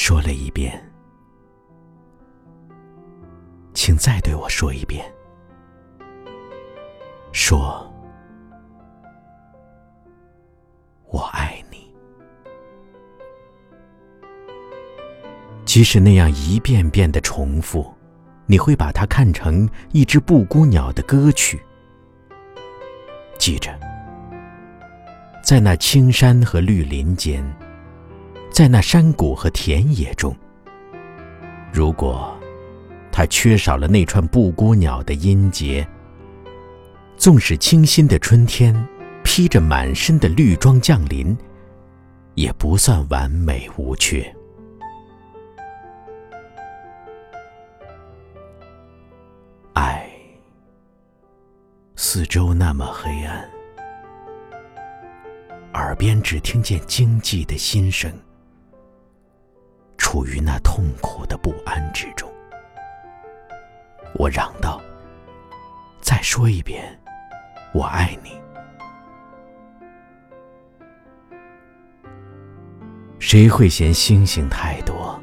说了一遍，请再对我说一遍。说，我爱你。即使那样一遍遍的重复，你会把它看成一只布谷鸟的歌曲。记着，在那青山和绿林间，在那山谷和田野中，如果它缺少了那串布谷鸟的音节，纵使清新的春天披着满身的绿装降临，也不算完美无缺。爱，四周那么黑暗，耳边只听见经济的心声，处于那痛苦的不安之中。我嚷道：“再说一遍。”我爱你。谁会嫌星星太多？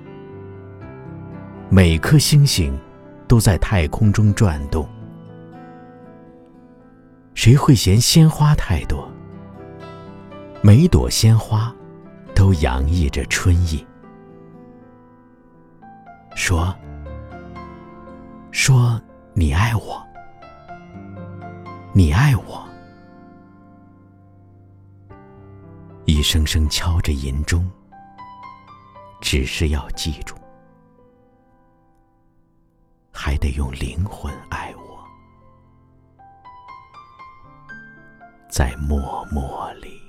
每颗星星都在太空中转动。谁会嫌鲜花太多？每朵鲜花都洋溢着春意。说，说你爱我。你爱我，一声声敲着银钟，只是要记住，还得用灵魂爱我，在默默里。